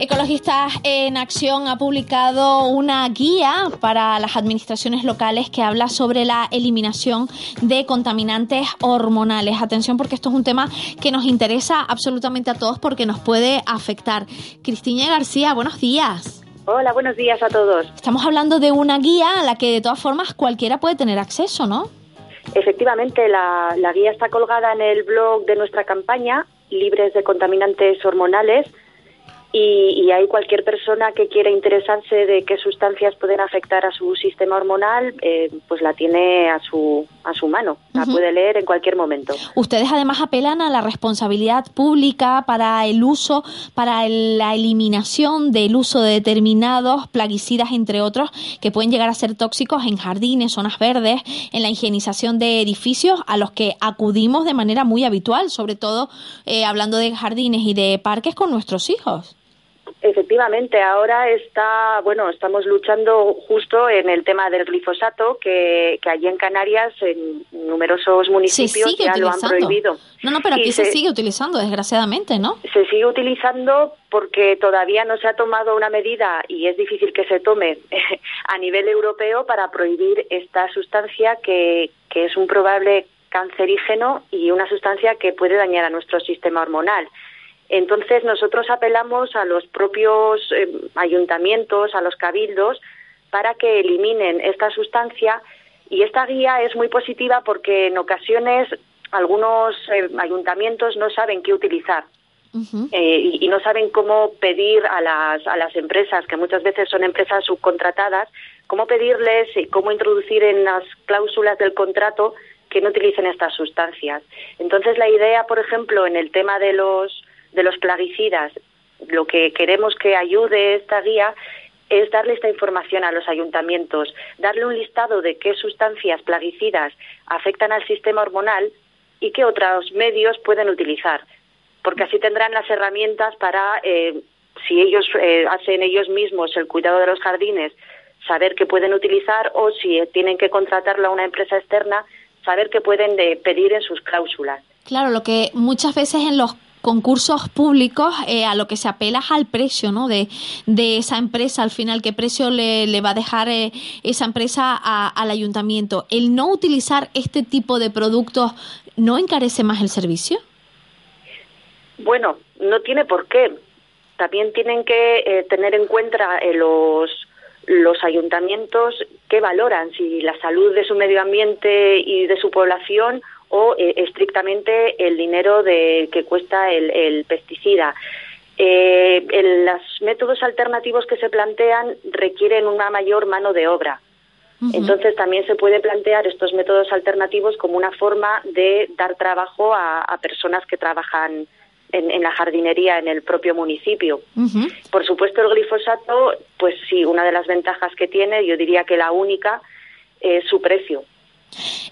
Ecologistas en Acción ha publicado una guía para las administraciones locales que habla sobre la eliminación de contaminantes hormonales. Atención porque esto es un tema que nos interesa absolutamente a todos porque nos puede afectar. Cristina García, buenos días. Hola, buenos días a todos. Estamos hablando de una guía a la que de todas formas cualquiera puede tener acceso, ¿no? Efectivamente, la, la guía está colgada en el blog de nuestra campaña, Libres de Contaminantes Hormonales, y, y, hay cualquier persona que quiera interesarse de qué sustancias pueden afectar a su sistema hormonal, eh, pues la tiene a su, a su mano, la puede leer en cualquier momento. Ustedes además apelan a la responsabilidad pública para el uso, para la eliminación del uso de determinados plaguicidas, entre otros, que pueden llegar a ser tóxicos en jardines, zonas verdes, en la higienización de edificios a los que acudimos de manera muy habitual, sobre todo eh, hablando de jardines y de parques con nuestros hijos. Efectivamente, ahora está, bueno, estamos luchando justo en el tema del glifosato, que, que allí en Canarias, en numerosos municipios ya lo han prohibido. No, no, pero aquí se, sigue utilizando, desgraciadamente, ¿no? Se sigue utilizando porque todavía no se ha tomado una medida, y es difícil que se tome a nivel europeo, para prohibir esta sustancia que, que es un probable cancerígeno y una sustancia que puede dañar a nuestro sistema hormonal. Entonces nosotros apelamos a los propios eh, ayuntamientos, a los cabildos, para que eliminen esta sustancia y esta guía es muy positiva porque en ocasiones algunos eh, ayuntamientos no saben qué utilizar. eh, y, y, no saben cómo pedir a las, a las empresas, que muchas veces son empresas subcontratadas, cómo pedirles y cómo introducir en las cláusulas del contrato que no utilicen estas sustancias. Entonces, la idea, por ejemplo, en el tema de los de los plaguicidas, lo que queremos que ayude esta guía es darle esta información a los ayuntamientos, darle un listado de qué sustancias plaguicidas afectan al sistema hormonal y qué otros medios pueden utilizar, porque así tendrán las herramientas para, eh, si ellos eh, hacen ellos mismos el cuidado de los jardines, saber qué pueden utilizar o si tienen que contratarlo a una empresa externa, saber qué pueden pedir en sus cláusulas. Claro, lo que muchas veces en los concursos públicos eh, a lo que se apela es al precio ¿no? de, esa empresa, al final, qué precio le, le va a dejar eh, esa empresa a, al ayuntamiento. ¿El no utilizar este tipo de productos no encarece más el servicio? Bueno, no tiene por qué. También tienen que eh, tener en cuenta eh, los, los ayuntamientos que valoran si la salud de su medio ambiente y de su población o eh, estrictamente el dinero de, que cuesta el, el pesticida. Eh, el, los métodos alternativos que se plantean requieren una mayor mano de obra. Uh -huh. Entonces también se puede plantear estos métodos alternativos como una forma de dar trabajo a, a personas que trabajan en, en, la jardinería en el propio municipio. Uh -huh. Por supuesto, el glifosato, pues sí, una de las ventajas que tiene, yo diría que la única, es su precio.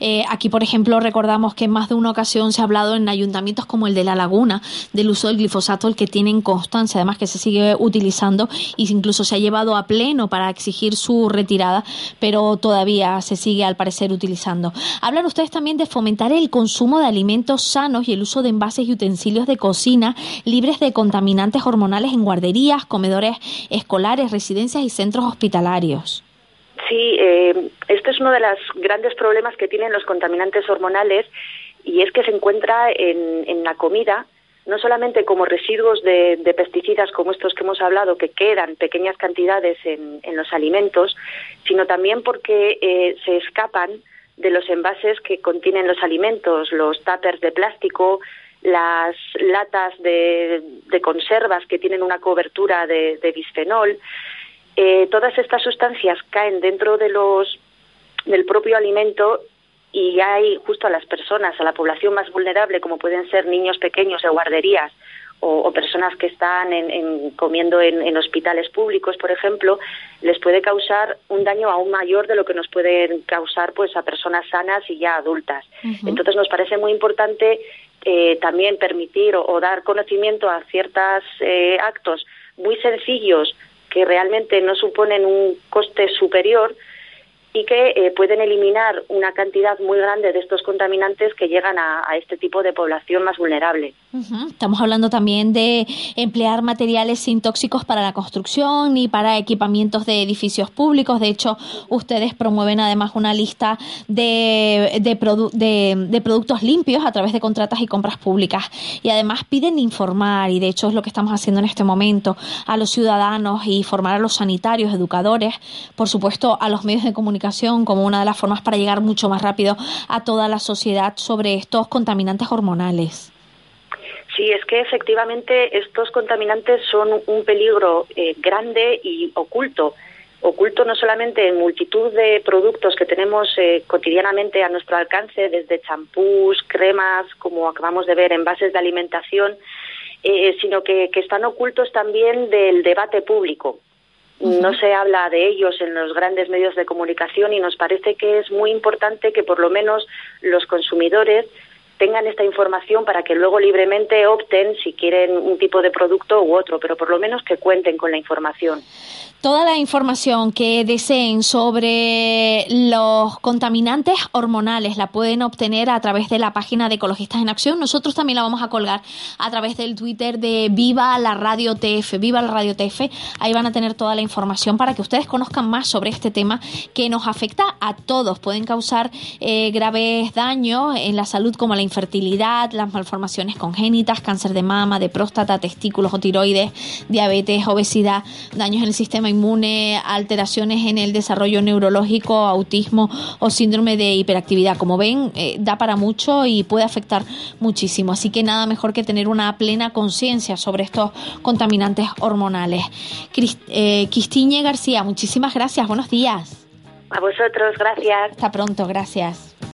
Eh, aquí, por ejemplo, recordamos que en más de una ocasión se ha hablado en ayuntamientos como el de La Laguna del uso del glifosato, el que tienen constancia, además que se sigue utilizando y incluso se ha llevado a pleno para exigir su retirada, pero todavía se sigue al parecer utilizando. Hablan ustedes también de fomentar el consumo de alimentos sanos y el uso de envases y utensilios de cocina libres de contaminantes hormonales en guarderías, comedores escolares, residencias y centros hospitalarios. Sí, eh, es uno de los grandes problemas que tienen los contaminantes hormonales y es que se encuentra en, en la comida no solamente como residuos de, pesticidas como estos que hemos hablado, que quedan pequeñas cantidades en, los alimentos, sino también porque eh, se escapan de los envases que contienen los alimentos, los tuppers de plástico, las latas de, de conservas que tienen una cobertura de, de bisfenol. Eh, todas estas sustancias caen dentro de los del propio alimento y hay justo a las personas, a la población más vulnerable, como pueden ser niños pequeños de guarderías o, o personas que están en, en, comiendo en, en, hospitales públicos, por ejemplo, les puede causar un daño aún mayor de lo que nos pueden causar pues a personas sanas y ya adultas. Uh -huh. Entonces nos parece muy importante eh, también permitir o, o, dar conocimiento a ciertos eh, actos muy sencillos que realmente no suponen un coste superior y que eh, pueden eliminar una cantidad muy grande de estos contaminantes que llegan a, este tipo de población más vulnerable. Estamos hablando también de emplear materiales sin tóxicos para la construcción y para equipamientos de edificios públicos. De hecho, ustedes promueven además una lista de, de, productos limpios a través de contratas y compras públicas. Y además piden informar, y de hecho es lo que estamos haciendo en este momento, a los ciudadanos y formar a los sanitarios, educadores, por supuesto a los medios de comunicación como una de las formas para llegar mucho más rápido a toda la sociedad sobre estos contaminantes hormonales. Sí, es que efectivamente estos contaminantes son un peligro eh, grande y oculto. Oculto no solamente en multitud de productos que tenemos eh, cotidianamente a nuestro alcance, desde champús, cremas, como acabamos de ver, envases de alimentación, eh, sino que están ocultos también del debate público. No se habla de ellos en los grandes medios de comunicación y nos parece que es muy importante que por lo menos los consumidores tengan esta información para que luego libremente opten si quieren un tipo de producto u otro, pero por lo menos que cuenten con la información. Toda la información que deseen sobre los contaminantes hormonales la pueden obtener a través de la página de Ecologistas en Acción. Nosotros también la vamos a colgar a través del Twitter de Viva la Radio TF. Viva la Radio TF. Ahí van a tener toda la información para que ustedes conozcan más sobre este tema que nos afecta a todos. Pueden causar eh, graves daños en la salud como la infertilidad, las malformaciones congénitas, cáncer de mama, de próstata, testículos o tiroides, diabetes, obesidad, daños en el sistema inmune, alteraciones en el desarrollo neurológico, autismo o síndrome de hiperactividad. Como ven, eh, da para mucho y puede afectar muchísimo. Así que nada mejor que tener una plena conciencia sobre estos contaminantes hormonales. Eh, Cristiñe García, muchísimas gracias. Buenos días. A vosotros, gracias. Hasta pronto, gracias.